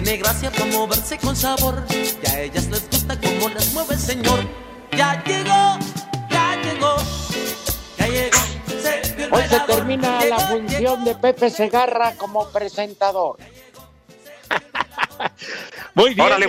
Tiene gracia para moverse con sabor. Y a ellas les gusta como las mueve el señor. Ya llegó, ya llegó, ya llegó. Hoy se termina la función de Pepe Segarra como presentador. Muy bien, Órale,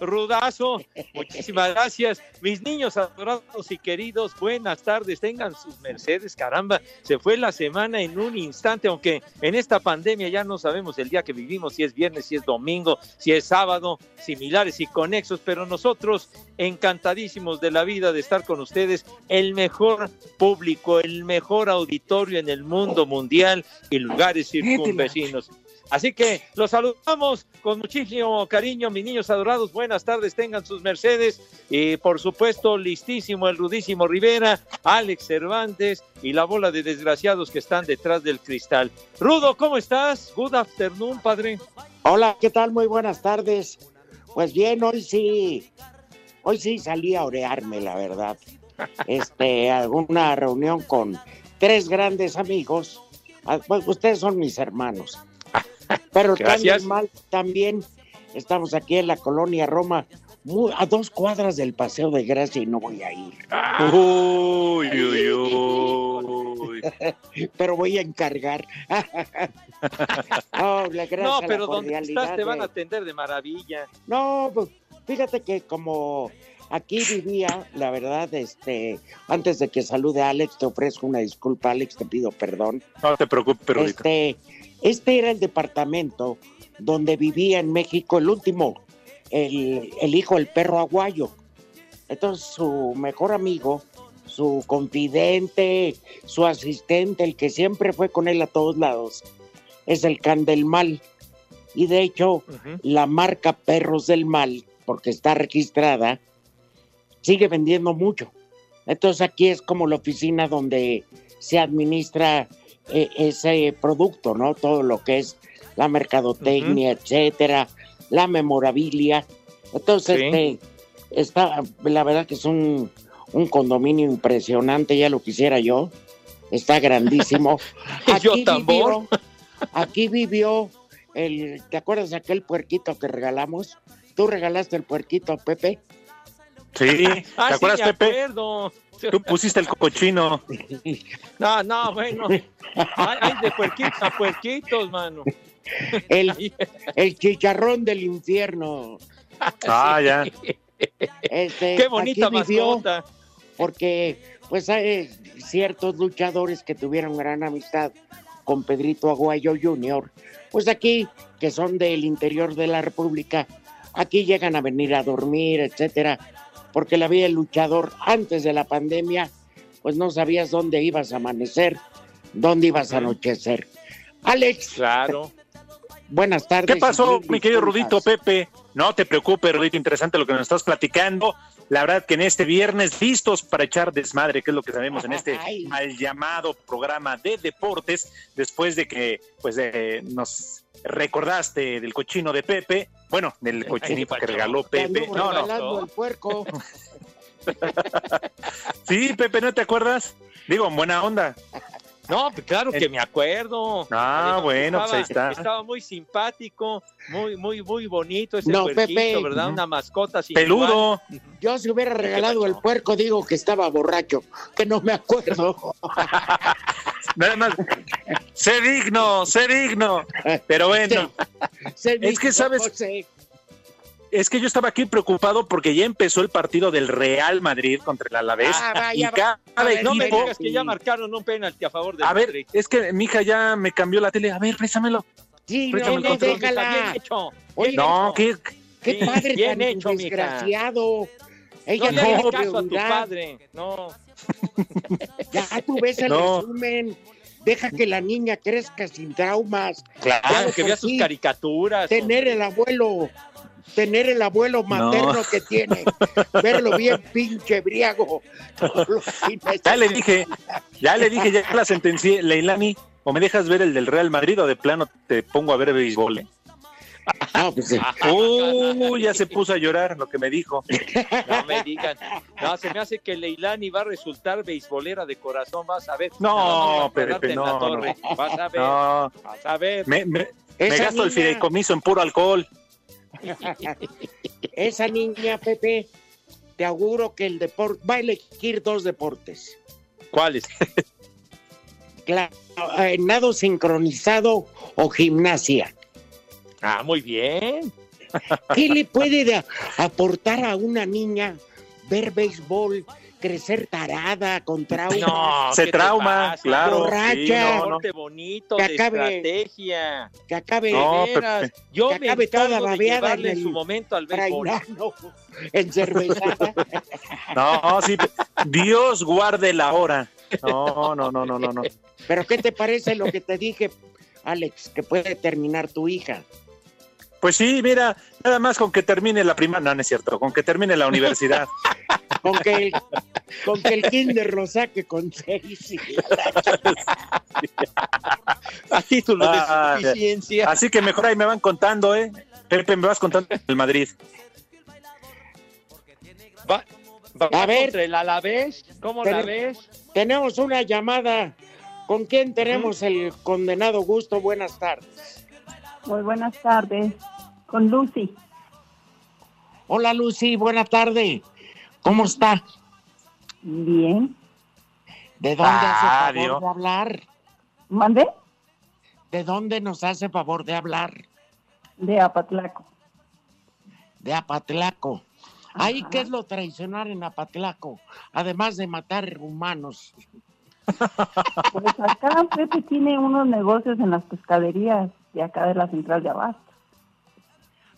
Rudazo, muchísimas gracias. Mis niños adorados y queridos, buenas tardes, tengan sus mercedes, caramba, se fue la semana en un instante, aunque en esta pandemia ya no sabemos el día que vivimos, si es viernes, si es domingo, si es sábado, similares y conexos, pero nosotros encantadísimos de la vida de estar con ustedes, el mejor público, el mejor auditorio en el mundo mundial y lugares circunvecinos. Así que los saludamos con muchísimo cariño, mis niños adorados. Buenas tardes, tengan sus mercedes. Y por supuesto, listísimo el rudísimo Rivera, Alex Cervantes y la bola de desgraciados que están detrás del cristal. Rudo, ¿cómo estás? Good afternoon, padre. Hola, ¿qué tal? Muy buenas tardes. Pues bien, hoy sí, hoy sí salí a orearme, la verdad. Este, alguna reunión con tres grandes amigos. Ah, pues ustedes son mis hermanos. Pero también mal, también estamos aquí en la colonia Roma, a dos cuadras del Paseo de Gracia y no voy a ir. Uy, uy, uy. pero voy a encargar. no, no, pero donde estás te van a atender de maravilla. No, pues, fíjate que como aquí vivía, la verdad, este, antes de que salude a Alex, te ofrezco una disculpa, Alex, te pido perdón. No te preocupes, pero este, este era el departamento donde vivía en México el último, el, hijo del perro aguayo. Entonces su mejor amigo, su confidente, su asistente, el que siempre fue con él a todos lados, es el can del mal. Y de hecho, la marca Perros del Mal, porque está registrada, sigue vendiendo mucho. Entonces aquí es como la oficina donde se administra e, ese producto, ¿no? Todo lo que es la mercadotecnia, etcétera, la memorabilia. Entonces, este, está, la verdad que es un, condominio impresionante, ya lo quisiera yo. Está grandísimo. Aquí Vivió, aquí vivió el, ¿te acuerdas de aquel puerquito que regalamos? ¿Tú regalaste el puerquito, Pepe? Sí, ¿te ah, acuerdas, Pepe? Tú pusiste el cochino. No, no, bueno. Hay, de puerquitos a puerquitos, mano. El, el chicharrón del infierno. Ah, ya. Este, Qué bonita mascota. Porque, pues, hay ciertos luchadores que tuvieron gran amistad con Pedrito Aguayo Jr., pues aquí, que son del interior de la República, aquí llegan a venir a dormir, etcétera porque la vida del luchador antes de la pandemia, pues no sabías dónde ibas a amanecer, dónde ibas a anochecer. Alex. Claro. Buenas tardes. ¿Qué pasó, mi querido Rudito Pepe? No te preocupes, Rudito, interesante lo que nos estás platicando. La verdad que en este viernes listos para echar desmadre, que es lo que sabemos en este mal llamado programa de deportes, después de que pues nos recordaste del cochino de Pepe, bueno, del cochinito que regaló Pepe. No, no. El puerco. sí, Pepe, ¿no te acuerdas? Digo, en buena onda. No, pues claro que me acuerdo. Ah, bueno, pues ahí está. Estaba muy simpático, muy, muy, muy bonito ese no, Pepe, ¿verdad? Una mascota sin Peludo. Yo si hubiera regalado el puerco, digo que estaba borracho, que no me acuerdo. Nada más, sé digno, sé digno. Pero bueno, es que sabes, es que yo estaba aquí preocupado porque ya empezó el partido del Real Madrid contra el Alavés Ah, y vaya, cada vaya, No me digas que ya marcaron un penalti a favor de A ver, Madrid. es que mi hija ya me cambió la tele. A ver, préstamelo. Sí, Préstame no, el no, control, Está bien déjala. hecho. Oye, No, hecho. ¿qué? Qué Sí, padre bien tan hecho, desgraciado. Ella No le tiene hagas caso a tu padre. No. Ya tú ves el No. resumen. Deja que la niña crezca sin traumas. Claro. Claro, que vea sus caricaturas. Tener el abuelo, tener el abuelo materno que tiene. Verlo bien pinche briago. Ya le dije, ya le dije, ya la sentencié, Leilani. O me dejas ver el del Real Madrid o de plano te pongo a ver béisbol. ¿eh? No, pues, eh, Uh, ya se puso a llorar lo que me dijo. No me digan. No, se me hace que Leilani va a resultar beisbolera de corazón. Vas a ver. No, Pepe, la no, torre. Vas a ver. No, Vas a ver. me, me- me gasto el niña- fideicomiso en puro alcohol. Esa niña, Pepe, te auguro que el deporte va a elegir dos deportes. ¿Cuáles? Claro, eh, nado sincronizado o gimnasia. Ah, muy bien. ¿Qué le puede aportar a una niña ver béisbol, crecer tarada, con trauma? No, Se ¿qué te trauma, claro. Borracha. sí, no, no. Bonito, Que de acabe- estrategia. Que acabe No, De veras. Yo que me acabe toda encargo de babeada en en su momento al béisbol. trainano, encervezada. No, sí. Dios guarde la hora. No, no, no, no, no, no. Pero ¿qué te parece lo que te dije, Alex, que puede terminar tu hija? Pues sí, mira, nada más con que termine la primaria, no, no es cierto, con que termine la universidad. Con que el, con que el kinder lo saque con seis. y- A título de Ah, suficiencia. Así que mejor ahí me van contando, ¿eh? Pepe, me vas contando el Madrid. Va, va A ver. el Alavés. ¿Cómo la ves? Tenemos una llamada. ¿Con quién tenemos el condenado gusto? Buenas tardes. Muy buenas tardes. Con Lucy. Hola Lucy, buena tarde. ¿Cómo está? Bien. ¿De dónde hace Ah, favor Dios. de hablar? ¿Mande? ¿De dónde nos hace favor de hablar? De Apatlaco. De Apatlaco. Ahí. ¿qué es lo tradicional en Apatlaco? Además de matar humanos. Pues acá Pepe tiene unos negocios en las pescaderías de acá de la central de Abasto.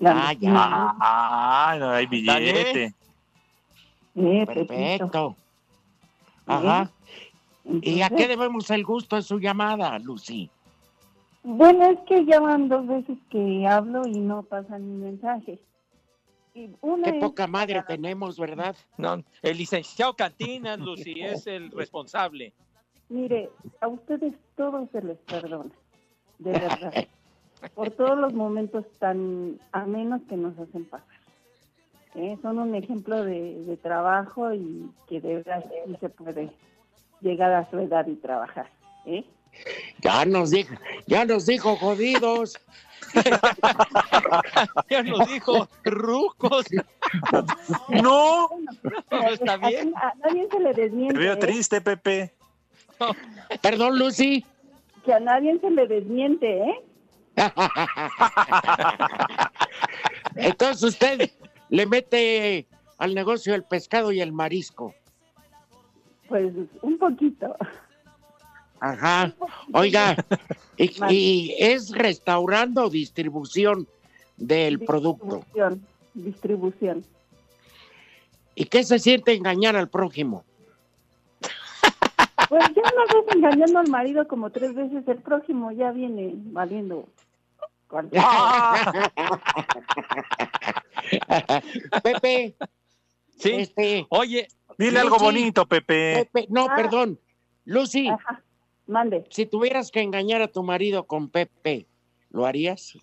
La Ah, ya. Ah, no hay billete. Eh, Pepito. Perfecto. Ajá. ¿Y a qué debemos el gusto de su llamada, Lucy? Bueno, es que ya van dos veces que hablo y no pasa mi mensaje. Y una Qué es- poca madre tenemos, ¿verdad? No, el licenciado Cantinas, Lucy, es el responsable. Mire, a ustedes todo se les perdona, de verdad, por todos los momentos tan amenos que nos hacen pasar. ¿eh? Son un ejemplo de, de trabajo y que de verdad sí se puede llegar a su edad y trabajar. ¿eh? Ya nos dijo, ya nos dijo jodidos. Ya nos dijo rucos. No, No, está bien. A, a nadie se le te desmiente, veo ¿eh? triste, Pepe. Perdón, Lucy. que a nadie se le desmiente, ¿eh? Entonces usted le mete al negocio el pescado y el marisco. Pues un poquito. Ajá. Oiga, y, y es restaurante o distribución del producto. Distribución. ¿Y qué se siente engañar al prójimo? Pues ya una vez engañando al marido como tres veces, el próximo ya viene valiendo. Ah, Pepe, Sí. este, Oye, dile algo bonito, Pepe. Pepe, no, Ah. perdón. Lucy, Ajá, mande. si tuvieras que engañar a tu marido con Pepe, ¿lo harías?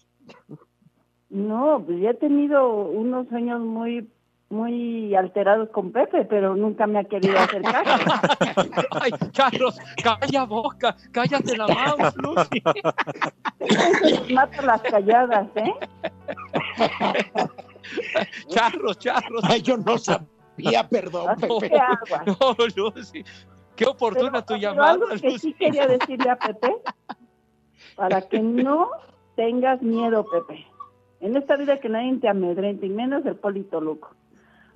No, pues ya he tenido unos sueños muy muy alterados con Pepe, pero nunca me ha querido hacer caso. ay, Charlos, calla boca, cállate la mouse, Lucy. Mato las calladas, ¿eh? Charlos. Ay, yo no sabía, perdón, Pepe. No, Lucy. Qué oportuna Pero- tu pero llamada, algo que Lucy. sí quería decirle a Pepe, para que no tengas miedo, Pepe. En esta vida que nadie te amedrente, y menos el Polito Luco.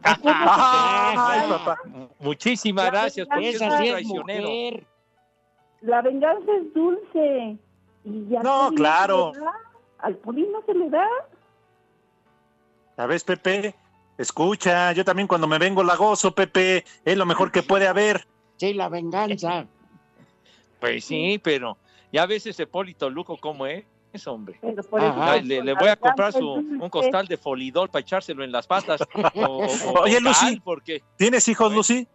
Ay, papá. Muchísimas La gracias por ser traicionero. mujer. La venganza es dulce. Y ya No, claro. Al Poli no se le da. ¿Sabes, Pepe? Escucha, yo también cuando me vengo la gozo, Pepe. Es lo mejor que puede haber. Sí, la venganza. Pues sí, pero ya ves ese Polito Luco cómo es. Ajá. digo, le, voy a comprar su, un costal de folidol para echárselo en las patas. O, o- o Oye, Lucy. porque ¿Tienes hijos, Lucy?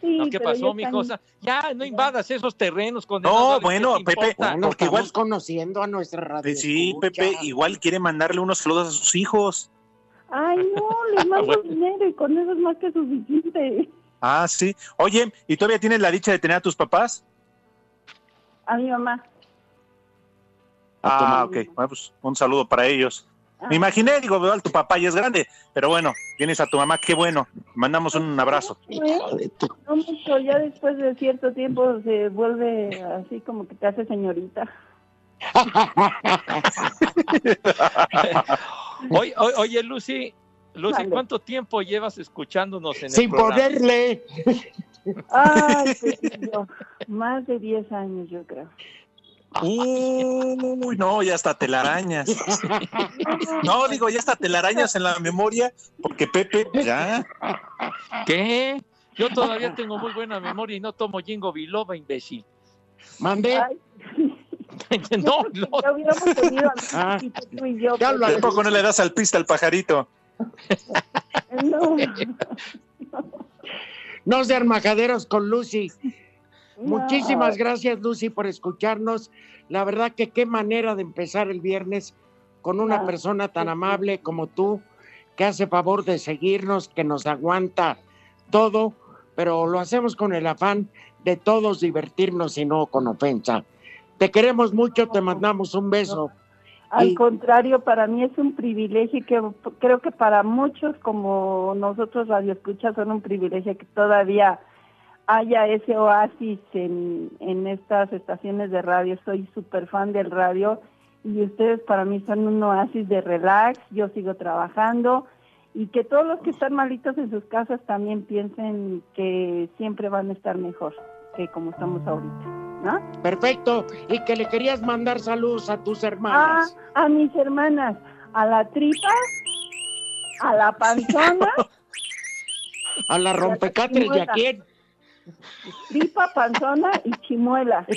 Sí, no, ¿qué pasó, ya mi cosa? Ya, no invadas esos terrenos con No, bueno, Pepe, Bueno, Porque igual- conociendo a nuestra radio. Sí, Pepe, igual quiere mandarle unos saludos a sus hijos. Ay, no, les mando Bueno. dinero y con eso es más que suficiente. Ah, sí. Oye, ¿y todavía tienes la dicha de tener a tus papás? A mi mamá. Ah, ok. Bueno, pues un saludo para ellos. Ah. Me imaginé, digo, veo, tu papá ya es grande, pero bueno, tienes a tu mamá, qué bueno. Mandamos un abrazo. No mucho, ya después de cierto tiempo se vuelve así como que te hace señorita. Oye, oye, oye, Lucy, Lucy, Vale. ¿cuánto tiempo llevas escuchándonos en el Sin poderle. Ay, Pepillo, más de 10 años yo creo. Uy, no, ya hasta telarañas. No, digo, ya hasta telarañas en la memoria, porque Pepe, ya. ¿Qué? Yo todavía tengo muy buena memoria y no tomo Jingo Biloba, imbécil. Mandé. No, no, hubiéramos tenido Ah. amigos, tú y yo. Ya lo Pepe. Tampoco no le das al pista al pajarito. No, No sean majaderos con Lucy. No. Muchísimas gracias, Lucy, por escucharnos. La verdad que qué manera de empezar el viernes con una Ah, persona tan amable como tú, que hace favor de seguirnos, que nos aguanta todo, pero lo hacemos con el afán de todos divertirnos y no con ofensa. Te queremos mucho, te mandamos un beso. Al Y- contrario, para mí es un privilegio que creo que para muchos como nosotros radioescuchas son un privilegio que todavía haya ese oasis en, en estas estaciones de radio. Soy súper fan del radio y ustedes para mí son un oasis de relax. Yo sigo trabajando y que todos los que están malitos en sus casas también piensen que siempre van a estar mejor que como estamos ahorita, ¿no? Perfecto. Y que le querías mandar saludos a tus Ah, hermanas. a mis hermanas, a la tripa, a la panzona, A la rompecatres y a quién. Tripa, panzona y chimuela.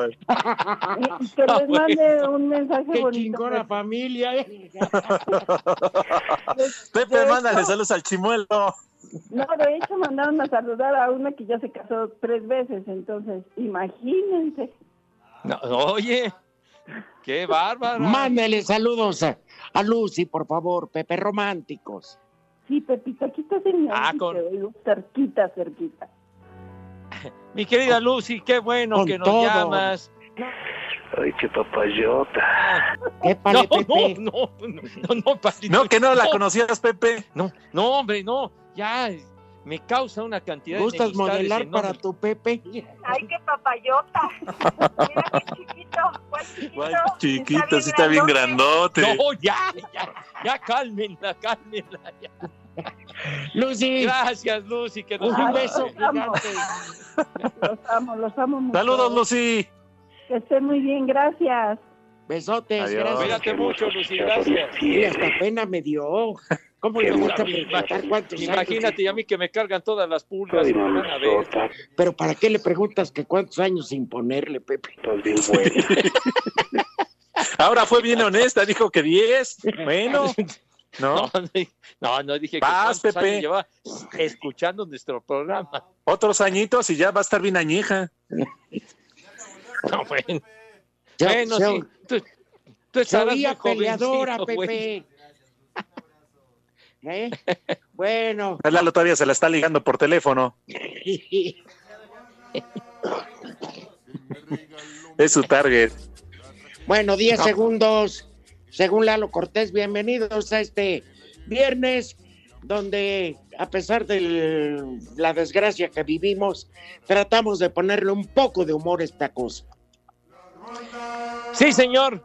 Eh, que les mande un mensaje Qué bonito. chingona pues. familia. eh. De- Pepe, mándale hecho- saludos al chimuelo. No, de hecho mandaron a saludar a una que ya se casó tres veces, entonces imagínense. no, oye, qué bárbara. Mándele saludos a, a Lucy, por favor, Pepe Románticos. Sí, Pepito, aquí estás en mi Ah, con- te oigo cerquita, cerquita. Mi querida Lucy, qué bueno Con que nos todo. llamas. Ay, qué papayota. Épale, No, Pepe. no, no, no, no, Pablito. No, que no la conocías, Pepe. No, no, hombre, no, ya me causa una cantidad ¿Gustas de enemistades modelar enormes. para tu Pepe? Ay, qué papayota. Mira qué chiquito, cuál chiquito. Guay, chiquito, sí está bien grandote. No, ya, ya, ya, cálmenla, cálmenla. ya. Lucy, Gracias, Lucy, que nos un beso Los amo. Los amo, los amo mucho. Saludos, Lucy. Que estén muy bien, gracias. Besotes, Adiós. gracias. Cuídate mucho, Lucy, gracias. Y hasta pena me dio. ¿Cómo le gusta preguntar cuántos años? Imagínate y a mí que me cargan todas las pulgas. Ay, me van a ver. mamazota. Pero ¿para qué le preguntas que cuántos años sin ponerle, Pepe? Buena. Ahora fue bien honesta, dijo que 10. Bueno, ¿no? No, no, dije que Vas, cuántos Pepe. años lleva escuchando nuestro programa. Otros añitos y ya va a estar bien añeja. No, bueno, Se- bueno, sí. Tú, tú estarás muy peleadora. Pepe. ¿Eh? Bueno, Lalo todavía se la está ligando por teléfono. Es su target. bueno, 10 segundos. Según Lalo Cortés, bienvenidos a este viernes, donde a pesar de la desgracia que vivimos, tratamos de ponerle un poco de humor a esta cosa. Sí, señor.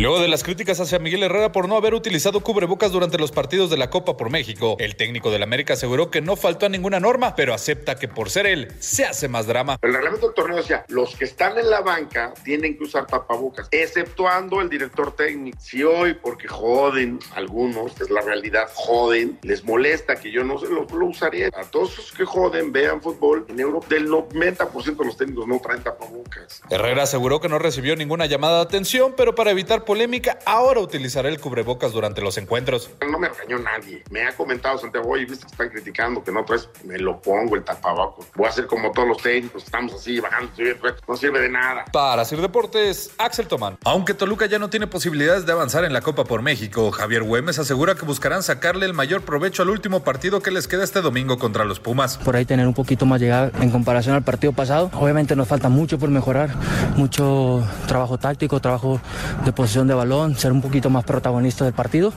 Luego de las críticas hacia Miguel Herrera por no haber utilizado cubrebocas durante los partidos de la Copa por México, el técnico del América aseguró que no faltó a ninguna norma, pero acepta que por ser él se hace más drama. El reglamento del torneo decía, los que están en la banca tienen que usar tapabocas, exceptuando el director técnico. Si hoy, porque joden algunos, es la realidad, joden, les molesta que yo no se lo, lo usaría. A todos los que joden, vean fútbol, en Europa del 90% de los técnicos no traen tapabocas. Herrera aseguró que no recibió ninguna llamada de atención, pero para evitar polémica, ahora utilizará el cubrebocas durante los encuentros. No me regañó nadie. Me ha comentado Santiago, oye, viste que están criticando que no traes, me lo pongo el tapabocas. Voy a hacer como todos los técnicos, estamos así bajando, no sirve de nada. Para hacer deportes, Axel Tomán. Aunque Toluca ya no tiene posibilidades de avanzar en la Copa por México, Javier Güemes asegura que buscarán sacarle el mayor provecho al último partido que les queda este domingo contra los Pumas. Por ahí tener un poquito más llegada en comparación al partido pasado. Obviamente nos falta mucho por mejorar, mucho trabajo táctico, trabajo de posición de balón, ser un poquito más protagonista del partido.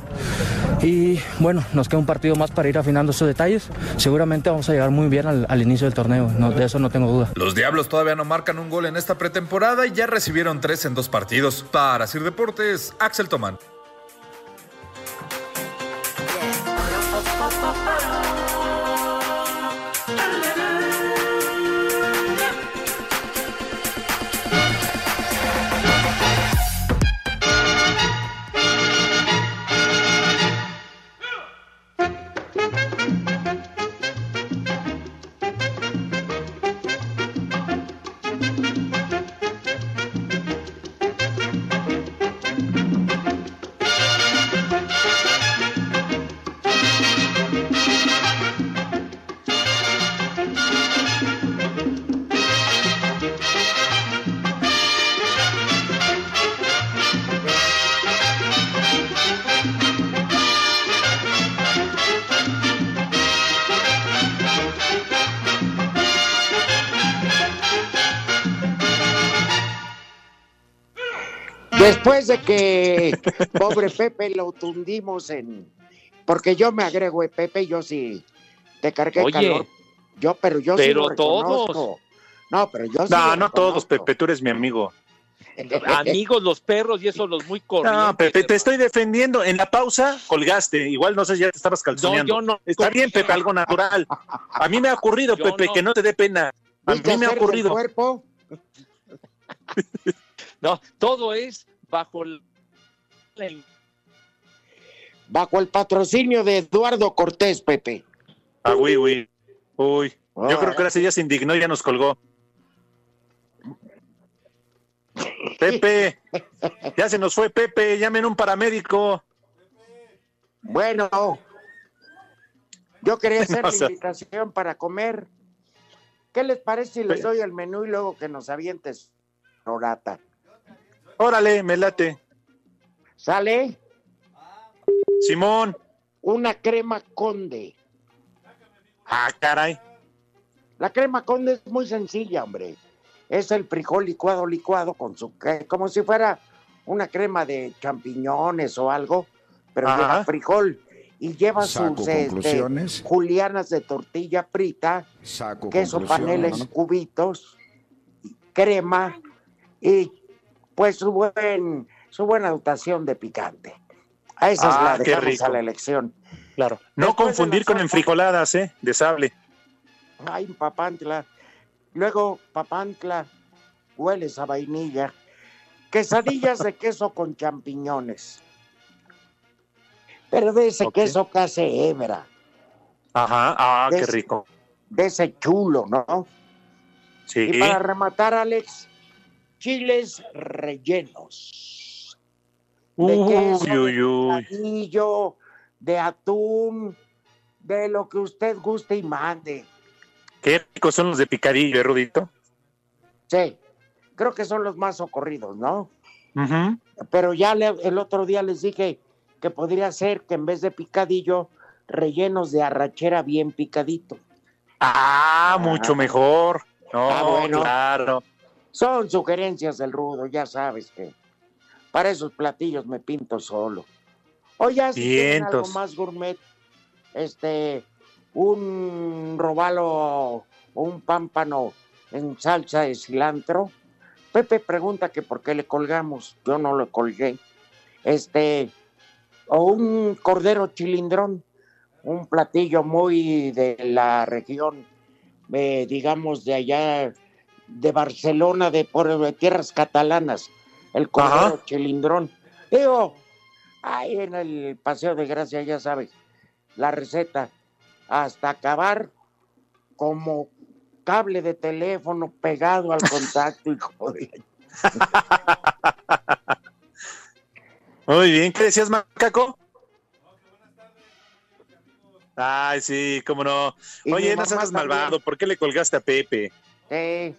Y bueno, nos queda un partido más para ir afinando esos detalles. Seguramente vamos a llegar muy bien al, inicio del torneo, de eso no tengo duda. Los Diablos todavía no marcan un gol en esta pretemporada y ya recibieron tres en dos partidos. Para Sir Deportes, Axel Tomán. Pobre Pepe lo tundimos en. Porque yo me agrego, eh, Pepe, yo sí te cargué Oye, calor. Yo, pero yo sí pero lo reconozco. todos. No, pero yo sí. No, lo no todos. Pepe, tú eres mi amigo. Amigos los perros y eso los muy corrientes. No, Pepe, te estoy defendiendo. En la pausa colgaste. Igual no sé, ya te estabas calzoneando. yo no. Está bien, Pepe, algo natural. A mí me ha ocurrido, Yo Pepe, no. que no te dé pena. A mí ¿Viste me ha ocurrido. cuerpo? No, todo es bajo el, Bajo el patrocinio de Eduardo Cortés, Pepe. Ah, uy, uy. Uy. Yo creo que ahora sí ya se indignó y ya nos colgó. Pepe, ya se nos fue Pepe, llamen un paramédico. Bueno, yo quería hacer No, la invitación para comer. ¿Qué les parece si les Pe- doy el menú y luego que nos avientes Norata? Órale, me late. ¿Sale? Simón. Una crema conde. Ah, caray. La crema conde es muy sencilla, hombre. Es el frijol licuado, licuado con su... como si fuera una crema de champiñones o algo, pero Ajá. lleva frijol y lleva Saco sus este, julianas de tortilla frita, Saco queso paneles cubitos, crema y pues su buen su buena dotación de picante. A esa Ah, es la qué dejamos a la elección. Claro. No Después confundir con sopa- enfrijoladas, ¿eh? De sable. Ay, papantla. Luego, papantla, hueles a vainilla. Quesadillas de queso con champiñones. Pero de ese Ok. queso casi hebra, Ajá. Ah, qué rico. de ese chulo, ¿no? Sí. Y para rematar, Alex, chiles rellenos. De queso, uy, de de atún, de lo que usted guste y mande. Qué ricos son los de picadillo, ¿eh, Rudito? Sí, creo que son los más socorridos, ¿no? Pero ya le- el otro día les dije que podría ser que en vez de picadillo, rellenos de arrachera bien picadito. Ah, mucho mejor. No, Ah, bueno. claro. Son sugerencias del rudo, ya sabes que para esos platillos me pinto solo. Oye, si quieren algo más gourmet, este, un robalo o un pámpano en salsa de cilantro. Pepe pregunta que por qué le colgamos, yo no lo colgué. Este, o un cordero chilindrón, un platillo muy de la región, eh, digamos, de allá, de Barcelona, de por de tierras catalanas, el cordero chilindrón. Digo, ahí en el Paseo de Gracia, ya sabes, la receta, hasta acabar como cable de teléfono pegado al contacto, hijo de Muy bien, ¿qué decías, Macaco? Ay, sí, cómo no. Oye, no seas malvado, ¿por qué le colgaste a Pepe? Eh,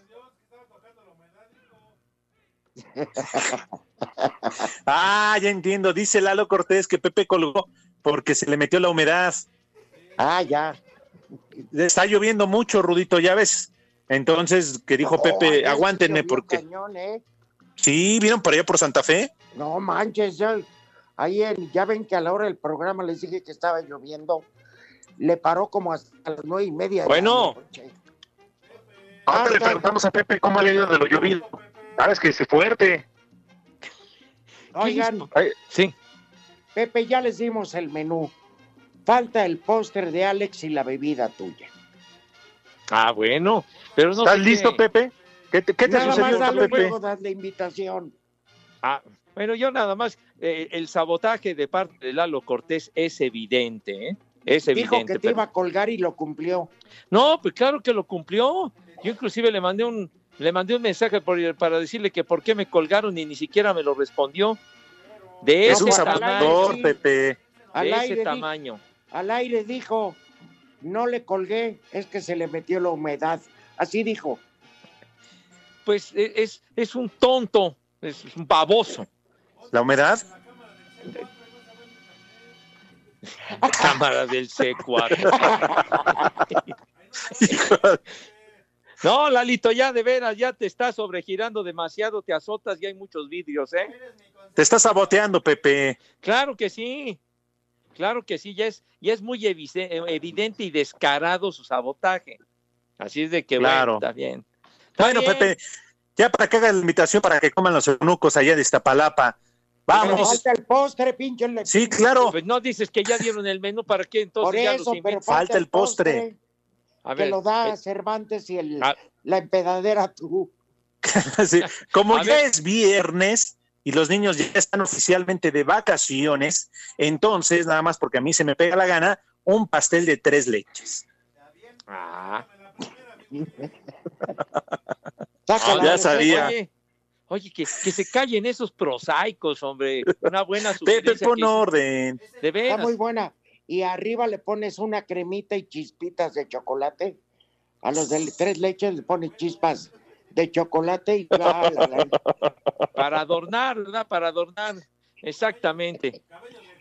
Ah, ya entiendo, dice Lalo Cortés que Pepe colgó porque se le metió la humedad. Ah, ya. Está lloviendo mucho, Rudito, ya ves. Entonces, que dijo Pepe, ayer aguántenme porque... cañón, ¿eh? Sí, ¿vieron por allá por Santa Fe? No manches, ya, ahí en- ya ven que a la hora del programa les dije que estaba lloviendo. Le paró como hasta las nueve y media. Bueno. Ahora le preguntamos a Pepe cómo le ha ido de lo llovido. Sabes que es fuerte. Oigan, sí. Pepe, ya les dimos el menú. Falta el póster de Alex y la bebida tuya. Ah, bueno. Pero no ¿Estás sé listo, qué- Pepe? ¿Qué te, qué te Nada sucedió, más dale Pepe? das la invitación. Ah, bueno, yo nada más, eh, el sabotaje de parte de Lalo Cortés es evidente, ¿eh? Es Dijo evidente. que te pero- iba a colgar y lo cumplió. No, pues claro que lo cumplió. Yo inclusive le mandé un, le mandé un mensaje por- para decirle que por qué me colgaron y ni siquiera me lo respondió. De Es ese un tamaño. Pepe. Al De ese aire, di- tamaño. al aire dijo, no le colgué, es que se le metió la humedad. Así dijo. Pues e- es, es un tonto, es un baboso. ¿La humedad? Cámara del C4. No, Lalito, ya de veras, ya te estás sobregirando demasiado, te azotas y hay muchos vidrios, ¿eh? Te estás saboteando, Pepe. Claro que sí, claro que sí, ya es, ya es muy evice- evidente y descarado su sabotaje. Así es de que, Claro. bueno, está bien. Está Bueno, bien. Pepe, ya para que haga la invitación para que coman los eunucos allá de Iztapalapa. Vamos. falta el postre, pinche. Sí, claro. Pues no dices que ya dieron el menú, ¿para qué entonces Por ya los pero? Falta el postre. A que lo da eh, Cervantes y el, ah. la empedadera tú. Sí, Como A ya ver. es viernes y los niños ya están oficialmente de vacaciones, entonces, nada más porque a mí se me pega la gana, un pastel de tres leches. ah, Sácala, ya receta. sabía. Oye, oye, que, que se callen esos prosaicos, hombre. Una buena Pepe, pon que- orden. de Está muy buena. Y arriba le pones una cremita y chispitas de chocolate. A los de tres leches le pones chispas de chocolate y ya, la, la- Para adornar, ¿verdad? Para adornar. Exactamente.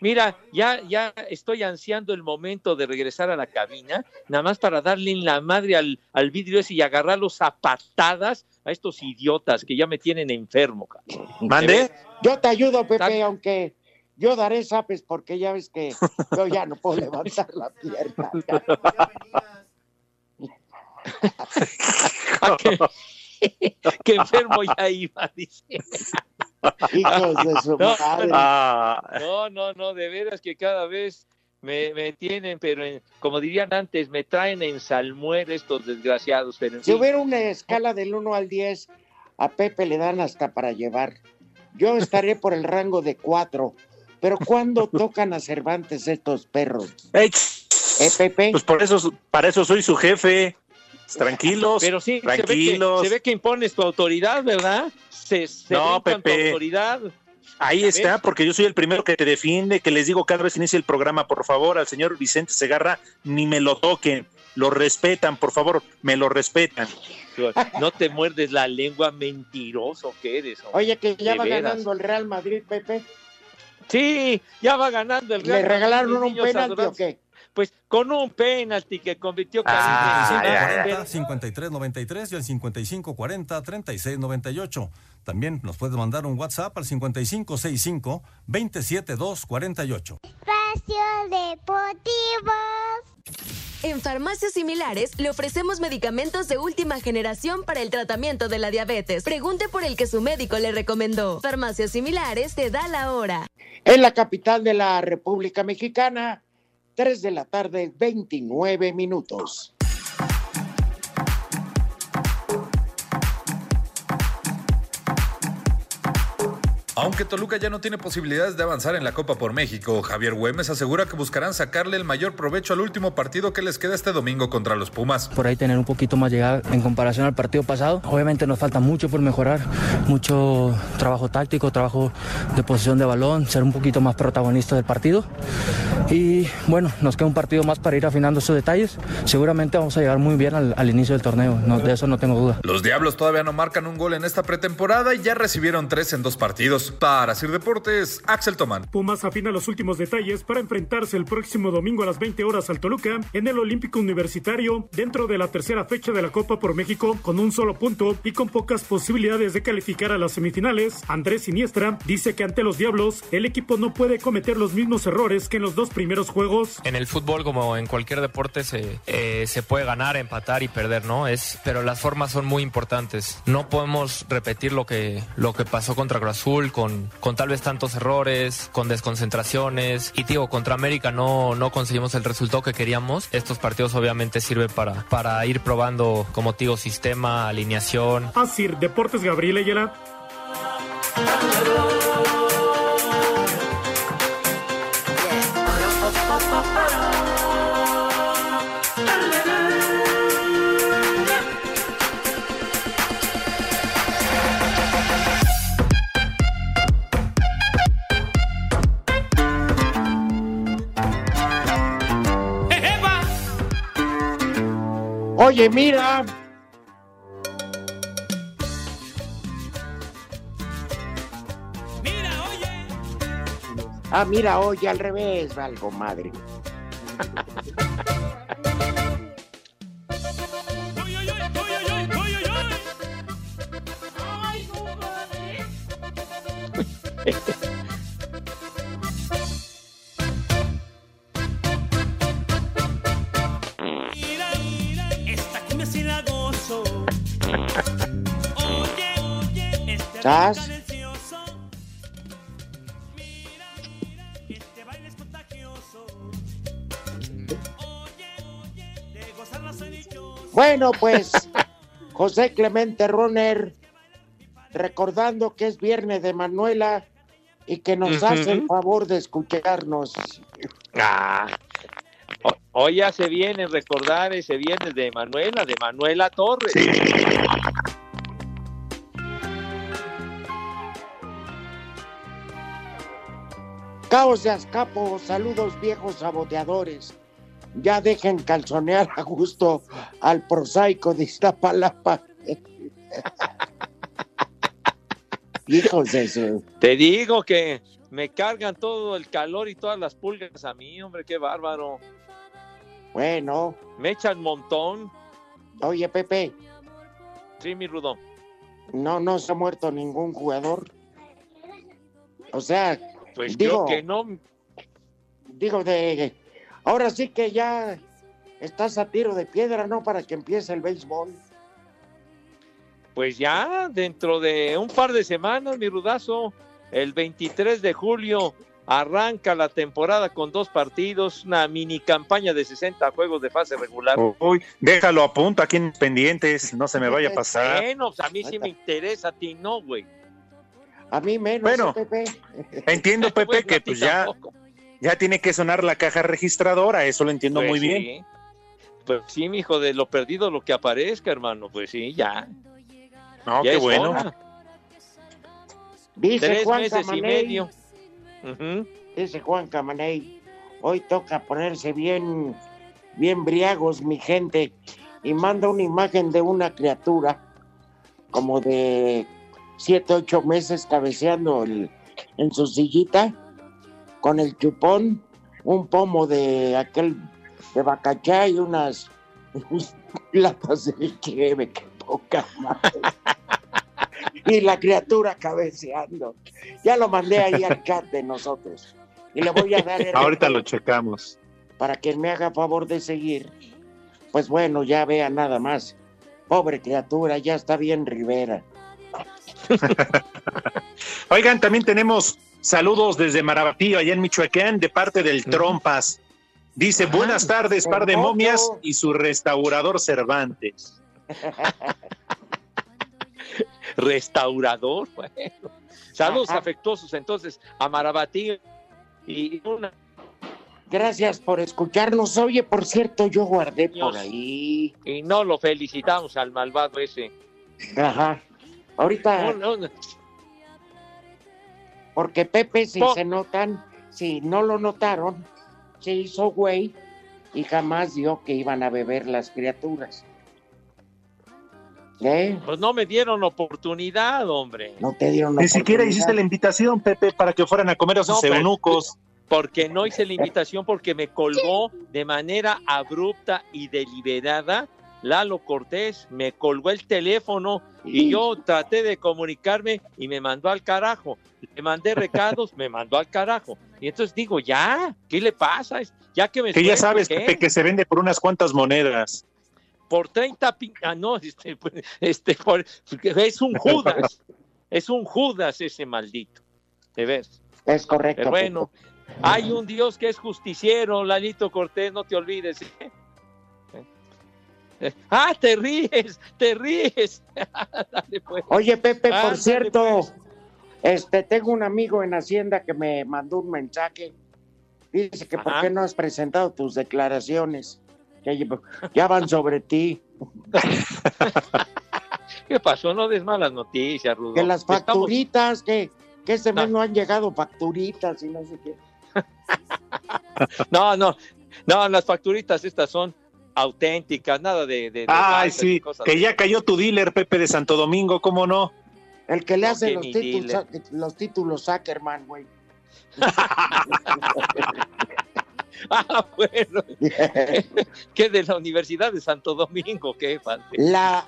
Mira, ya, ya estoy ansiando el momento de regresar a la cabina, nada más para darle en la madre al, al vidrio ese y agarrarlos a patadas a estos idiotas que ya me tienen enfermo. cabrón. ¿Mande? Yo te ayudo, Pepe, aunque yo daré zapes porque ya ves que yo ya no puedo levantar la pierna. que, que enfermo ya iba, dice. Hijos de su No, madre. Ah, No, no, no, de veras que cada vez me, me tienen, pero en- como dirían antes, me traen en salmuera estos desgraciados. Pero en Si fin. hubiera una escala del 1 al 10, a Pepe le dan hasta para llevar. Yo estaré por el rango de 4. Pero ¿cuándo tocan a Cervantes estos perros? ey, ¿Eh, Pepe? pues por eso, para eso soy su jefe. Tranquilos, Pero sí, se ve, que, tranquilos. se ve que impones tu autoridad, ¿verdad? Se, se No, brincan tu Pepe. autoridad. Ahí está, porque yo soy el primero que te defiende, que les digo cada vez que inicie el programa, por favor, al señor Vicente Segarra, ni me lo toquen, lo respetan, por favor, me lo respetan. No te muerdes la lengua, mentiroso que eres. hombre. Oye, que ya va veras. ganando el Real Madrid, Pepe. Sí, ya va ganando el Real ¿Le regalaron un penalti adorados. o qué? Pues con un penalti que convirtió Ah, Karim 5540-5393 y el 5540-3698. También nos puedes mandar un WhatsApp al 5565-27248. Espacio Deportivo. En farmacias similares le ofrecemos medicamentos de última generación para el tratamiento de la diabetes. Pregunte por el que su médico le recomendó. Farmacias similares te da la hora. En la capital de la República Mexicana, 3 de la tarde, 29 minutos. Aunque Toluca ya no tiene posibilidades de avanzar en la Copa por México, Javier Güemes asegura que buscarán sacarle el mayor provecho al último partido que les queda este domingo contra los Pumas. Por ahí tener un poquito más llegada en comparación al partido pasado. Obviamente nos falta mucho por mejorar, mucho trabajo táctico, trabajo de posición de balón, ser un poquito más protagonista del partido. Y bueno, nos queda un partido más para ir afinando esos detalles. Seguramente vamos a llegar muy bien al, al inicio del torneo, no, de eso no tengo duda. Los Diablos todavía no marcan un gol en esta pretemporada y ya recibieron tres en dos partidos. Para Sir Deportes, Axel Tomán. Pumas afina los últimos detalles para enfrentarse el próximo domingo a las 20 horas al Toluca en el Olímpico Universitario dentro de la tercera fecha de la Copa por México con un solo punto y con pocas posibilidades de calificar a las semifinales. Andrés Siniestra dice que ante los Diablos el equipo no puede cometer los mismos errores que en los dos primeros juegos. En el fútbol, como en cualquier deporte, se, eh, se puede ganar, empatar y perder, ¿no? Es, pero las formas son muy importantes. No podemos repetir lo que, lo que pasó contra Cruz Azul, con, tal vez tantos errores, con desconcentraciones. Y digo, contra América no, no conseguimos el resultado que queríamos. Estos partidos obviamente sirven para, para ir probando, como digo, sistema, alineación. Así, Deportes Gabriel Ayala. Oye, mira. Ah, mira, oye, al revés, algo madre. Bueno, pues, José Clemente Roner, recordando que es viernes de Manuela y que nos Ujú. hace el favor de escucharnos. Ah, ho- hoy hace bien en recordar ese viernes de Manuela, de Manuela Torres. Caos de Azcapo, saludos viejos saboteadores. Ya dejen calzonear a gusto al prosaico de Iztapalapa. Hijos de su... Te digo que me cargan todo el calor y todas las pulgas a mí, hombre, qué bárbaro. Bueno, Me echan montón. oye Pepe, Sí, mi rudo. no, no se ha muerto ningún jugador. O sea, Pues digo, yo que no. digo de... Ahora sí que ya estás a tiro de piedra, ¿no? Para que empiece el béisbol. Pues ya dentro de un par de semanas, mi rudazo, el 23 de julio arranca la temporada con dos partidos, una mini campaña de 60 juegos de fase regular. Uy, déjalo a punto aquí en pendientes, no se me vaya a pasar. Bueno, pues a mí sí me interesa, a ti no, güey. A mí menos, Bueno, ¿eh, Pepe. Entiendo, Pepe, que pues ya, tampoco. ya tiene que sonar la caja registradora, eso lo entiendo Pues muy sí. bien. Pues sí, mijo, de lo perdido lo que aparezca, hermano. Pues sí, ya. No, Ya qué es bueno. hora. Dice Tres Juan meses y Camaney, medio. Dice Juan Camaney, hoy toca ponerse bien, bien briagos, mi gente, y manda una imagen de una criatura como de siete, ocho meses cabeceando el- en su sillita con el chupón, un pomo de aquel de bacachá y unas latas de cheve, que poca madre. Y la criatura cabeceando. Ya lo mandé ahí al chat de nosotros. Y le voy a dar el Ahorita lo checamos. para quien me haga favor de seguir. Pues bueno, ya vea nada más. Pobre criatura, ya está bien Rivera. Oigan, también tenemos saludos desde Marabatío, allá en Michoacán, de parte del Trompas. Dice, buenas tardes, par de momias y su restaurador Cervantes. Restaurador, bueno. Saludos Ajá. afectuosos entonces a Marabatí y una Gracias por escucharnos. Oye, por cierto, yo guardé por ahí. y no lo felicitamos al malvado ese. Ajá. Ahorita, No, no, no. porque Pepe, si Po- se notan, si no lo notaron, se hizo güey y jamás dio que iban a beber las criaturas. ¿Eh? Pues no me dieron oportunidad, hombre. No te dieron Ni siquiera hiciste la invitación, Pepe, para que fueran a comer a sus No, eunucos. Porque no hice la invitación porque me colgó de manera abrupta y deliberada. Lalo Cortés me colgó el teléfono y yo traté de comunicarme y me mandó al carajo. Le mandé recados, me mandó al carajo. Y entonces digo, ya, ¿qué le pasa? Ya que me Que ya sabes, que se vende por unas cuantas monedas. por 30 pin... Ah, no, este, pues, este, por- es un Judas. es un Judas ese maldito. De ver. Es correcto. Pero bueno, hay un Dios que es justiciero, Lalito Cortés, no te olvides. ¿eh? Ah, te ríes, te ríes. Dale, pues. Oye, Pepe, por cierto, pues. este, tengo un amigo en Hacienda que me mandó un mensaje. Dice que por qué no has presentado tus declaraciones. Ya, lle- ya van sobre ti. ¿Qué pasó? No des malas noticias, Rudo. Que las Estamos- facturitas, que, que este mes no han llegado facturitas y no sé qué. No, no, no, las facturitas estas son auténticas, nada de... de- de Ay, falsas y sí, cosas que así. ya cayó tu dealer, Pepe, de Santo Domingo, ¿cómo no? El que le No, hace los títulos, los títulos Ackerman, güey. Ah, bueno. que de la Universidad de Santo Domingo, qué padre. La,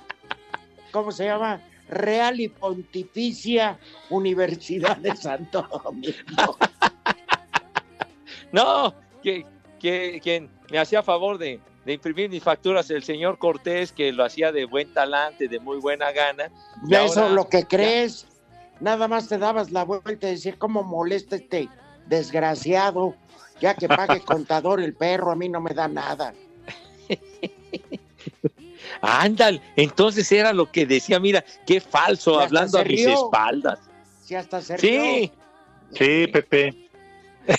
¿cómo se llama? Real y Pontificia Universidad de Santo Domingo. No, que, que quien me hacía favor de, de imprimir mis facturas, el señor Cortés, que lo hacía de buen talante, de muy buena gana. Y eso ahora- lo que crees, nada más te dabas la vuelta y decir cómo molesta este desgraciado, ya que pague contador el perro, a mí no me da nada. Ándale, entonces era lo que decía, mira, qué falso, hablando a mis espaldas. Si hasta se Sí. Sí, Pepe.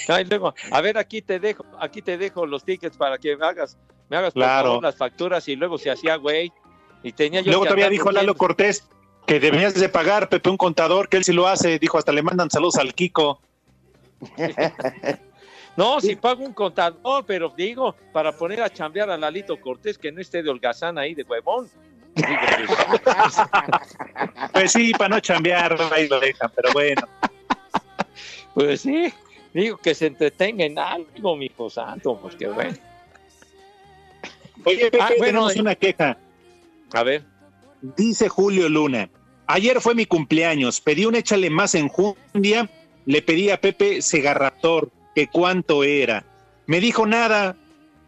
Ay, luego, a ver, aquí te dejo, aquí te dejo los tickets para que me hagas, me hagas Claro. favor las facturas y luego se hacía güey. Y tenía yo Luego todavía dijo Lalo. Cortés que debías de pagar, Pepe, un contador, que él sí lo hace. Dijo, hasta le mandan saludos al Kiko. No, si pago un contador, pero digo, para poner a chambear a Lalito Cortés, que no esté de holgazán ahí de huevón. Digo, pues, Pues sí, para no chambear, ahí lo dejan, pero bueno. pues sí, digo que se entretenga en algo, mi hijo santo, pues que bueno. Oye, Pepe, Ah, bueno, tenemos eh. una queja. A ver, Dice Julio Luna. Ayer fue mi cumpleaños. Pedí un échale más enjundia. Le pedí a Pepe Segarraptor que cuánto era. Me dijo nada.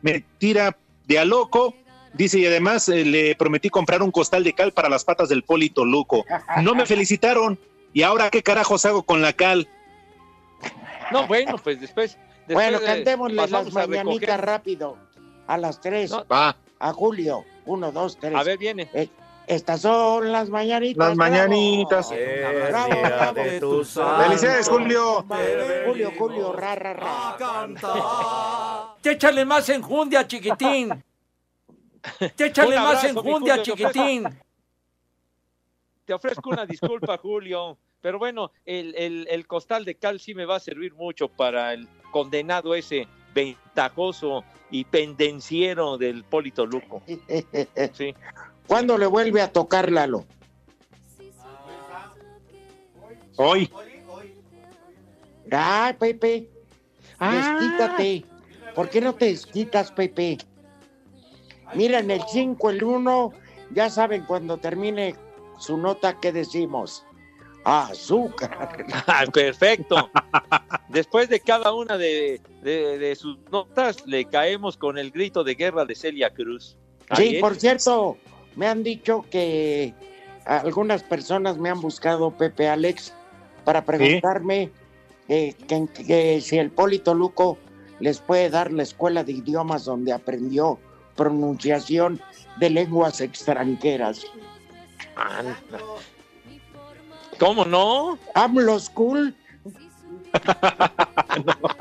Me tira de a loco. Dice, y además eh, le prometí comprar un costal de cal para las patas del Polito Luco. No me felicitaron. ¿Y ahora qué carajos hago con la cal? no, bueno, pues después. después bueno, eh, cantémosle las mañanitas rápido. A las tres. No. Va. A Julio. Uno, dos, tres. A ver, viene. Eh, estas son las mañanitas. Las bravo. mañanitas. Bravo, bravo. Felicidades, Julio. Julio, Julio, ra, ra, ra. Échale más enjundia, chiquitín. Échale Un más enjundia, Julio, te ofrezco- chiquitín. Te ofrezco una disculpa, Julio, pero bueno, el, el, el costal de cal sí me va a servir mucho para el condenado ese ventajoso y pendenciero del Polito Luco. Sí. ¿Cuándo le vuelve a tocar Lalo? Hoy. Ah, Pepe. Ah. Desquítate. ¿Por qué no te desquitas, Pepe? Mira, en el 5, el 1, ya saben cuando termine su nota qué decimos. Azúcar. Ah, Perfecto. Después de cada una de, de- de sus notas, le caemos con el grito de guerra de Celia Cruz. Sí, por cierto, me han dicho que algunas personas me han buscado, Pepe Alex, para preguntarme eh, que, que si el Polito Luco les puede dar la escuela de idiomas donde aprendió pronunciación de lenguas extranjeras. Anda. ¿Cómo no? AMLO School.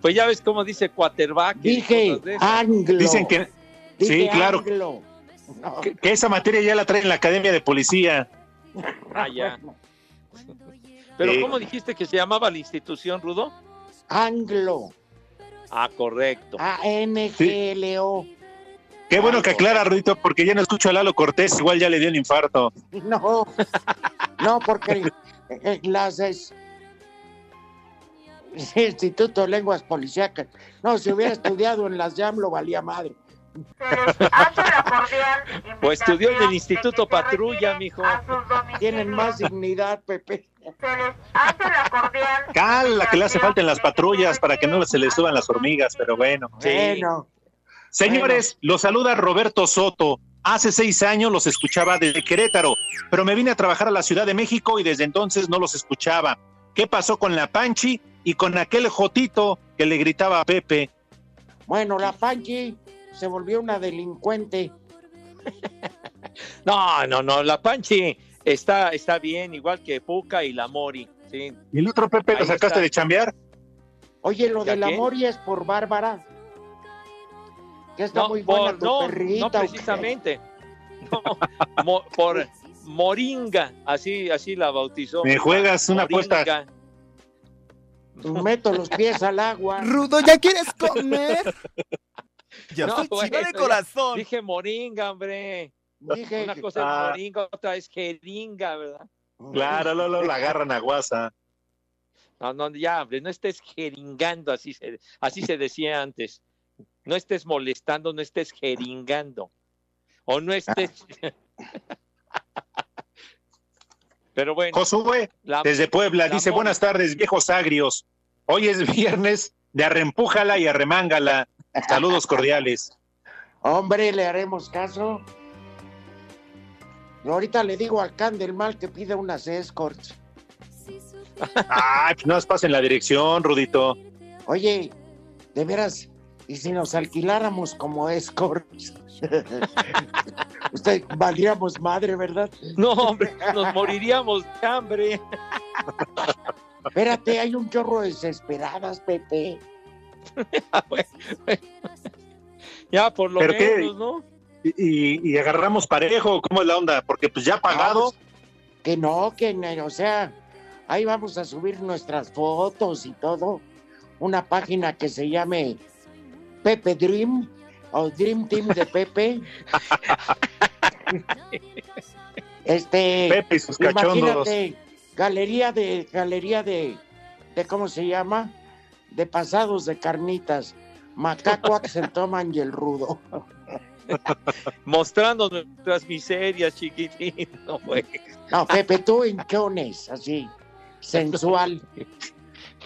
Pues ya ves cómo dice quarterback. y Dije anglo. Dicen que Dije sí, claro, anglo. No, que, que esa materia ya la traen en la Academia de Policía. Ah, ya. Pero Sí. ¿cómo dijiste que se llamaba la institución, Rudo? anglo. Ah, correcto. A-N-G-L-O. Qué bueno que aclara, Rudito, porque ya no escucho a Lalo Cortés, igual ya le dio un infarto. No, no, porque las es- Instituto de Lenguas Policíacas. No, si hubiera estudiado en las JAM lo valía madre. O estudió en el Instituto Patrulla, mijo. Tienen más dignidad, Pepe. Cala, que le hace falta en las patrullas para que no se le suban las hormigas, pero bueno. Bueno, Señores, los saluda Roberto Soto. Hace seis años los escuchaba desde Querétaro, pero me vine a trabajar a la Ciudad de México y desde entonces no los escuchaba. ¿Qué pasó con la Panchi y con aquel Jotito que le gritaba a Pepe? bueno, la Panchi se volvió una delincuente. No, no, no, la Panchi está, está bien, igual que Puca y la Mori. Sí. ¿Y el otro Pepe lo sacaste está. de chambear? Oye, lo ¿Ya de la quién? Mori es por Bárbara. Que está No, muy por- buena tu no, precisamente. No, mo- por Moringa, así, así la bautizó. Me juegas una Moringa. apuesta. Meto los pies al agua. Rudo, ¿ya quieres comer? Ya No, soy bueno, de ya corazón. Dije Moringa, hombre. Dije, Una cosa Ah. es Moringa, otra es Jeringa, ¿verdad? Claro, lo, lo, la agarran a guasa. No, no, ya, hombre, no estés jeringando, así se, así se decía antes. No estés molestando, no estés jeringando. O no estés. Pero bueno, Josué, la- desde Puebla, la dice, buenas tardes, viejos agrios. Hoy es viernes de arrempújala y arremángala. Saludos cordiales. Hombre, le haremos caso. Ahorita le digo al Can del Mal que pida unas escorts. Ay, pues no nos pasen la dirección, Rudito. Oye, de veras, ¿y si nos alquiláramos como escorts? Usted valdríamos madre, ¿verdad? no, hombre, nos moriríamos de hambre. Espérate, hay un chorro de desesperadas, Pepe. Ya, por lo menos, ¿no? Y, y- agarramos parejo, ¿cómo es la onda? Porque pues ya pagado. Vamos, que no, que no, o sea, ahí vamos a subir nuestras fotos y todo. Una página que se llame Pepe Dream o Dream Team de Pepe. este, Pepe y sus cachondos. imagínate, galería de, galería de, de, ¿cómo se llama? De pasados de carnitas. Macaco, Axel Toman y el Rudo. Mostrando nuestras miserias, chiquitín. No, güey. No, Pepe, tú hinchones, así, sensual.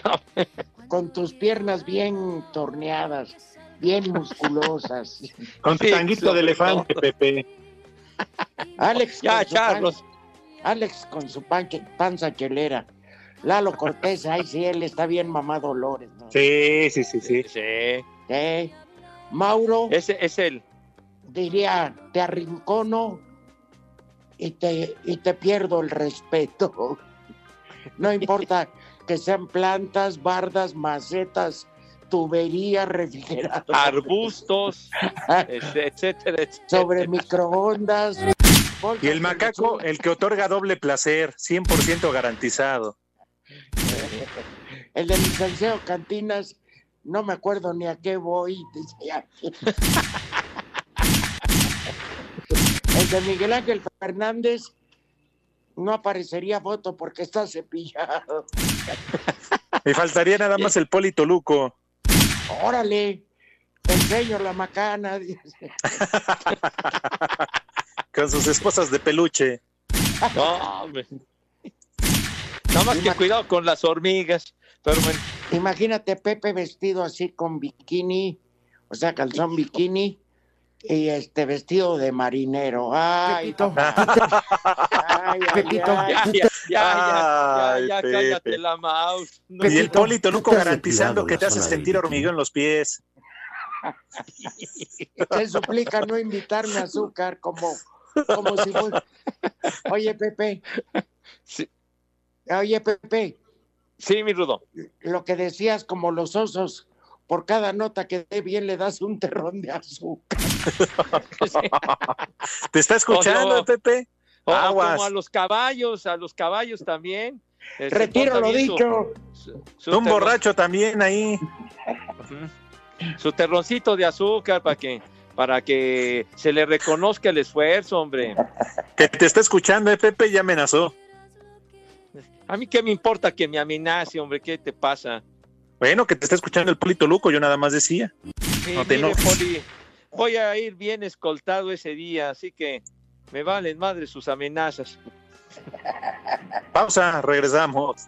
Con tus piernas bien torneadas, bien musculosas. Con Sí, tanguito de elefante, Pepe. Alex Ya, su Charlos. Alex con su panque- panza chelera. Lalo Cortés, ay, sí, él está bien mamá Dolores, ¿no? Sí, sí, sí, sí. Sí. Eh, Mauro Ese es el. diría, te arrincono y te, y te pierdo el respeto. No importa que sean plantas, bardas, macetas, tuberías, refrigeradoras, arbustos, este, etcétera, etcétera. sobre microondas. Y el macaco, el que otorga doble placer, 100% garantizado. El del licenciado Cantinas, no me acuerdo ni a qué voy. El de Miguel Ángel Fernández no aparecería foto porque está cepillado. Me faltaría nada más el Polito Luco. Órale, te enseño la macana. Con sus esposas de peluche. No, hombre. Nada más que cuidado con las hormigas. Pero bueno. Imagínate Pepe vestido así con bikini, o sea, calzón bikini y este vestido de marinero. Ay, Pepito. ay, Pepito. ay. Ya, ya, ya, ya, Ay, ya, Pepe. cállate la mouse. No, Y el Polito Luco estás garantizando que te hace sentir hormigón en los pies. Te suplica no invitarme a azúcar como, como si fuera. Oye, Pepe. Sí. Oye, Pepe, Sí, mi Rudo. lo que decías como los osos, por cada nota que dé bien le das un terrón de azúcar. ¿Te está escuchando. Pepe? O Aguas. como a los caballos, a los caballos también. Retiro lo dicho. su- su Un borracho también ahí. Su terroncito de azúcar para que, para que se le reconozca el esfuerzo, hombre. Que te está escuchando, ¿eh, Pepe? Ya amenazó. A mí qué me importa que me amenace, hombre, ¿qué te pasa? Bueno, que te está escuchando el Polito Luco, yo nada más decía. Sí, No te mire, enojes. Poli, voy a ir bien escoltado ese día, así que me valen madre sus amenazas. Pausa, regresamos.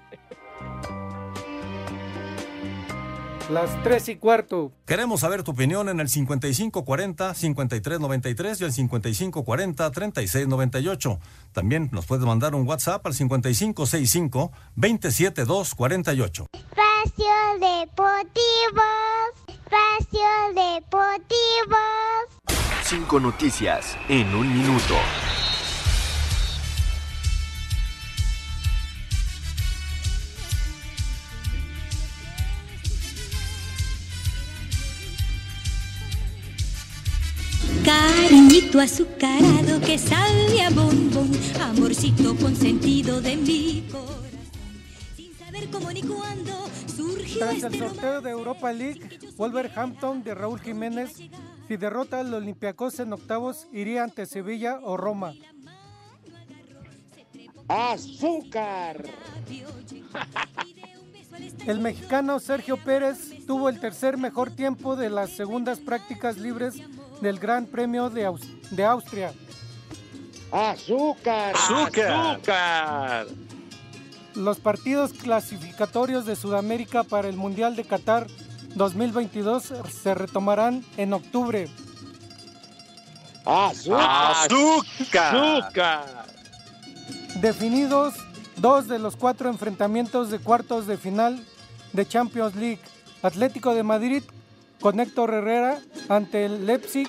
Las tres y cuarto. Queremos saber tu opinión en el 5540-5393 y el 5540-3698. También nos puedes mandar un WhatsApp al 5565-27248. Espacio Deportivo. Espacio Deportivo. Cinco noticias en un minuto. Cariñito azucarado que sabe a bombón, amorcito consentido de mi corazón. Sin saber cómo ni cuándo surgió Tras este el sorteo de Europa League, Wolverhampton de Raúl Jiménez, si derrota al Olympiacos en octavos, iría ante Sevilla o Roma. ¡Azúcar! El mexicano Sergio Pérez tuvo el tercer mejor tiempo de las segundas prácticas libres del Gran Premio de, Aus- de Austria. ¡Azúcar! ¡Azúcar! Los partidos clasificatorios de Sudamérica para el Mundial de Qatar 2022 se retomarán en octubre. ¡Azúcar! ¡Azúcar! ¡Azúcar! Definidos dos de los cuatro enfrentamientos de cuartos de final de Champions League. Atlético de Madrid con Héctor Herrera ante el Leipzig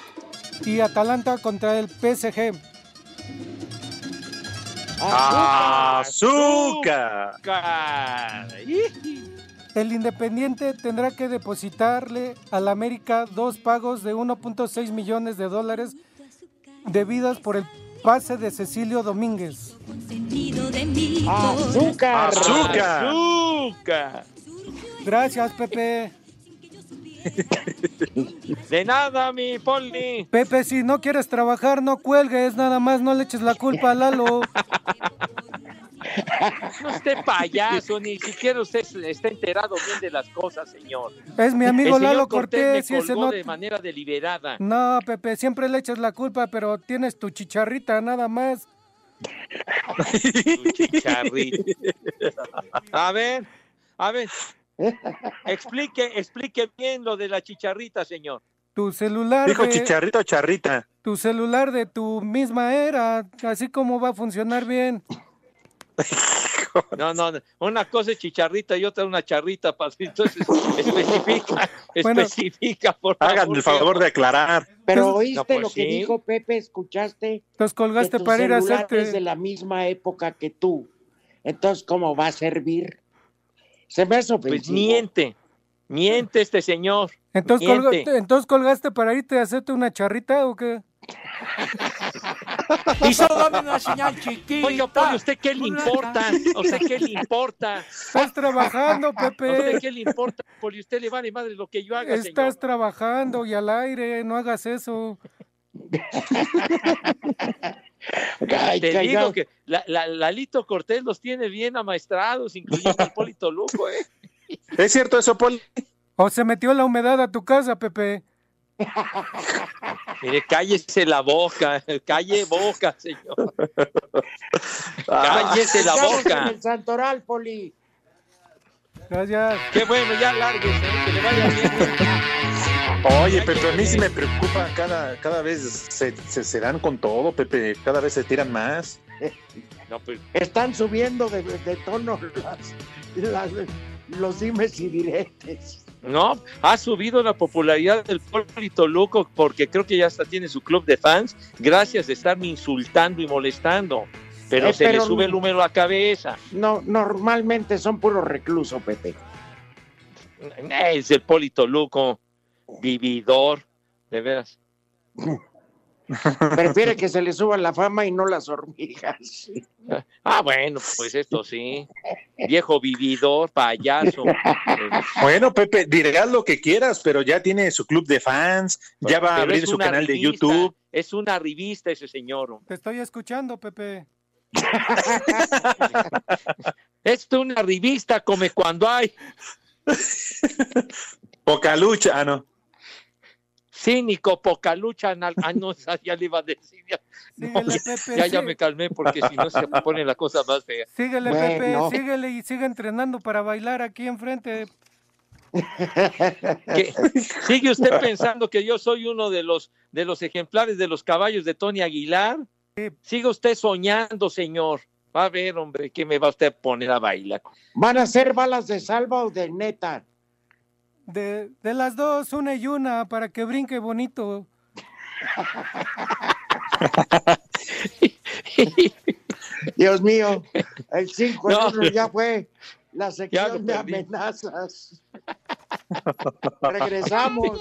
y Atalanta contra el PSG. ¡Azúcar! ¡Azúcar! El Independiente tendrá que depositarle al América dos pagos de 1.6 millones de dólares debidas por el pase de Cecilio Domínguez. ¡Azúcar! ¡Azúcar! ¡Azúcar! Gracias, Pepe. De nada, mi Poli. Pepe, si no quieres trabajar, no cuelgues, nada más no le eches la culpa a Lalo. No esté payaso, ni siquiera usted está enterado bien de las cosas, señor. Es mi amigo El Lalo Cortés y ese no... de manera deliberada. No, Pepe, siempre le echas la culpa, pero tienes tu chicharrita nada más. Tu. A ver, a ver. Explique, explique bien lo de la chicharrita, señor. Tu celular Dijo de, chicharrito o charrita. tu celular de tu misma era, así como va a funcionar bien. No, no, no. una cosa es chicharrita y otra una charrita, Patrito. Entonces, especifica, Bueno. especifica, por favor. Háganme el favor de aclarar. Pero oíste No, pues lo que sí. dijo Pepe, ¿escuchaste? Los colgaste que tu para ir a hacerte... es de la misma época que tú. Entonces, ¿cómo va a servir? Se me hace Pues miente, miente este señor. Entonces, miente. colga- entonces colgaste para irte a hacerte una charrita o qué? Y solo dame una señal chiquita. Oiga, Poli, ¿usted qué le importa? ¿A usted qué le importa? Estás trabajando, ¿A usted Pepe. qué le importa? Poli, usted le vale madre lo que yo haga, Estás señor. trabajando y al aire, no hagas eso. Ay, Te callado. digo que la, la- Lalito Cortés los tiene bien amaestrados, incluyendo el Polito Luco, ¿eh? ¿Es cierto eso, Poli? ¿O se metió la humedad a tu casa, Pepe? Mire, cállese la boca, calle boca, señor. cállese la boca. en el Santoral, Poli. Gracias. Qué bueno, ya lárguese, que le vaya bien. Oye, Pepe, a mí sí me preocupa, cada, cada vez se, se, se dan con todo, Pepe, cada vez se tiran más. No, pues, Están subiendo de, de tono las, las- los dimes y diretes. no, ha subido la popularidad del Poli Toluco porque creo que ya hasta tiene su club de fans gracias de estarme insultando y molestando. Pero Eh, se pero le sube el número a la cabeza. No, normalmente son puros reclusos, Pepe. Es el Poli Toluco, vividor, de veras. Prefiere que se le suba la fama y no las hormigas. Ah, bueno, pues esto sí. Viejo vividor, payaso. Bueno, Pepe, dirás lo que quieras, pero ya tiene su club de fans, ya va a abrir su canal de YouTube. Es una revista ese señor. Te estoy escuchando, Pepe. Esto es una revista, come cuando hay. Poca lucha, ah, no. Cínico, poca lucha. anal- Ah, no, ya le iba a decir. Ya, no, Síguele, ya- Pepe, ya, ya sí. me calmé porque si no se pone la cosa más fea. Síguele, Bueno. Pepe, síguele y sigue entrenando para bailar aquí enfrente. ¿Qué? ¿Sigue usted pensando que yo soy uno de los, de los ejemplares de los caballos de Tony Aguilar? Sigue usted soñando, señor. Va a ver, hombre, que me va usted a poner a bailar. ¿Van a ser balas de salva o de neta? De, de las dos, una y una, para que brinque bonito. Dios mío, el 5 en No. uno ya fue la sección de amenazas. Regresamos.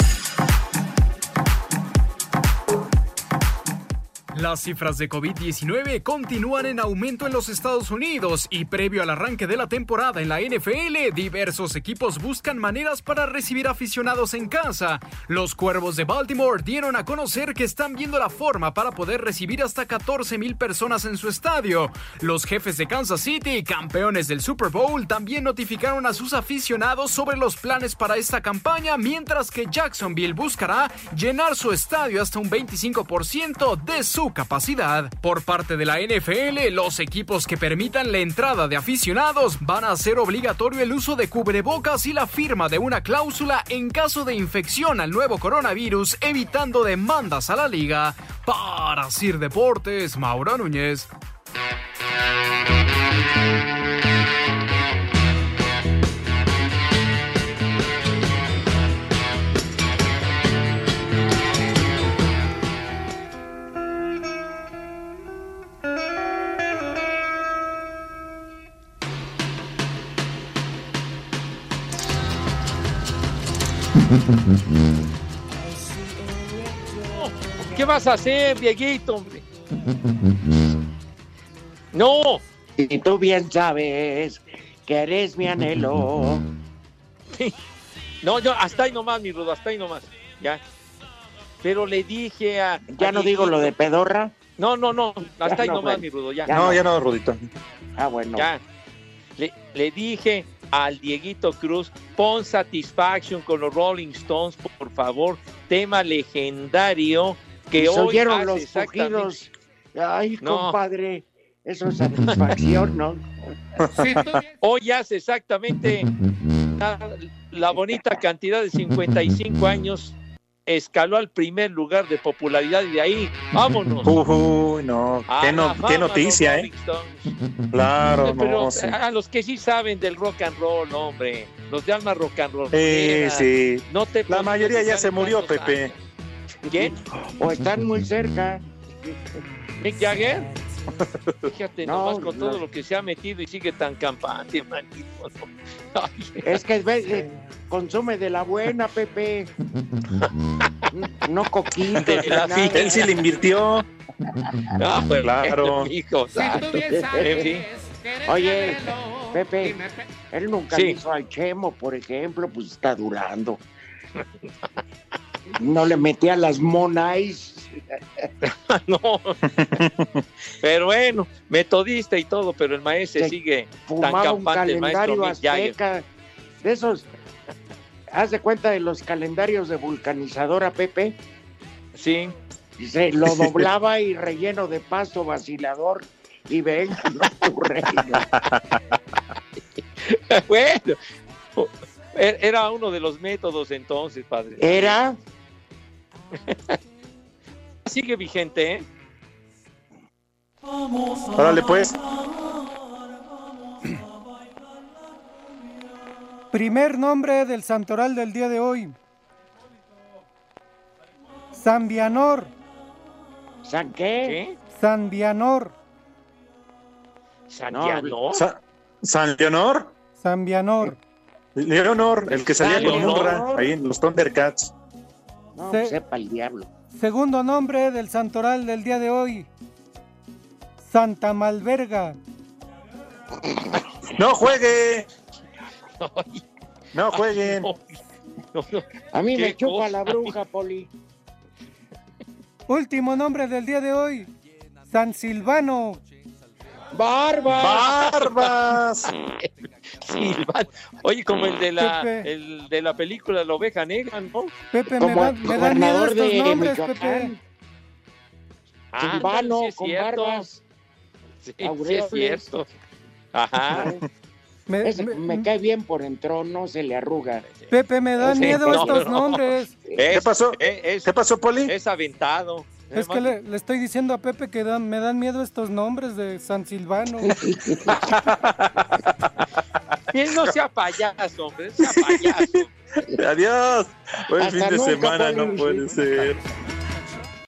Las cifras de COVID-19 continúan en aumento en los Estados Unidos y previo al arranque de la temporada en la NFL, diversos equipos buscan maneras para recibir aficionados en casa. Los Cuervos de Baltimore dieron a conocer que están viendo la forma para poder recibir hasta 14 mil personas en su estadio. Los jefes de Kansas City, campeones del Super Bowl, también notificaron a sus aficionados sobre los planes para esta campaña, mientras que Jacksonville buscará llenar su estadio hasta un 25% de su capacidad. Por parte de la NFL, los equipos que permitan la entrada de aficionados van a hacer obligatorio el uso de cubrebocas y la firma de una cláusula en caso de infección al nuevo coronavirus, evitando demandas a la liga. Para Sir Deportes, Mauro Núñez. ¿Qué vas a hacer, Dieguito, hombre? No. Y tú bien sabes que eres mi anhelo. No, yo hasta ahí nomás, mi rudo, hasta ahí nomás. Ya. Pero le dije a. ¿Ya a no digo lo de pedorra? No, no, no. Hasta Ya ahí no, nomás, bueno. mi rudo, ya. Ya No, no. ya no, Rudito. Ah, bueno. Ya. Le, le dije al Dieguito Cruz, pon Satisfaction con los Rolling Stones, por favor. Tema legendario que hoy oyeron hace los cogidos. Ay, No. compadre, eso es satisfacción, ¿no? Hoy hace exactamente la, la bonita cantidad de 55 años, escaló al primer lugar de popularidad y de ahí, vámonos. Uy, no, A qué, no- noticia, ¿eh? Claro, Pero no, sí. a los que sí saben del rock and roll, hombre, los de alma rock and roll. Sí, sí. No te La mayoría ya se murió, Pepe. ¿Quién? O están muy cerca. Mick Jagger. Fíjate No, nomás con no. todo lo que se ha metido y sigue tan campante, manito. Es que ve, eh, consume de la buena, Pepe. No coquito. Él sí le invirtió. No, pues, Claro. hijo. Oye, Pepe, él nunca Sí. hizo al Chemo, por ejemplo, pues está durando. No le metía las monais. no. Pero bueno, metodista y todo, pero el maestro Se sigue tan campante, el maestro azteca. De esos, haz de cuenta de los calendarios de vulcanizadora, Pepe. Sí. Se lo doblaba y relleno de pasto vacilador y venga, no, tu bueno, er- era uno de los métodos entonces, padre. Era. Sigue vigente, ¿eh? Órale, pues. Primer nombre del santoral del día de hoy. San Vianor. ¿San qué? San Vianor. San No, Sa- San Leonor. San Vianor. Leonor, el que salía con. Umbra ahí en los Thundercats. No, Se- sepa el diablo. Segundo nombre del santoral del día de hoy. Santa Malverga. ¡No juegue! No jueguen. A mí ¿Qué me chupa la bruja, Poli. Último nombre del día de hoy. San Silvano. ¡Barbas! ¡Barbas! Silván. Oye, como el de la, Pepe. el de la película La Oveja Negra, ¿no? Pepe, me, Como el me dan miedo estos de nombres, Michoacán. Pepe. Ah, Silvano, sí es con cierto. barbas. Sí, es cierto. Ajá. Me- Ese me- me cae bien por dentro, no se le arruga. Pepe, me dan Sí, miedo no, estos no. nombres. Es- ¿Qué pasó? Es, ¿Qué pasó, Poli? es aventado. Es que le, le estoy diciendo a Pepe que dan- me dan miedo estos nombres de San Silvano. Bien, no sea payaso, hombre. sea payaso. Adiós. Buen Hasta fin de semana, no puede ser.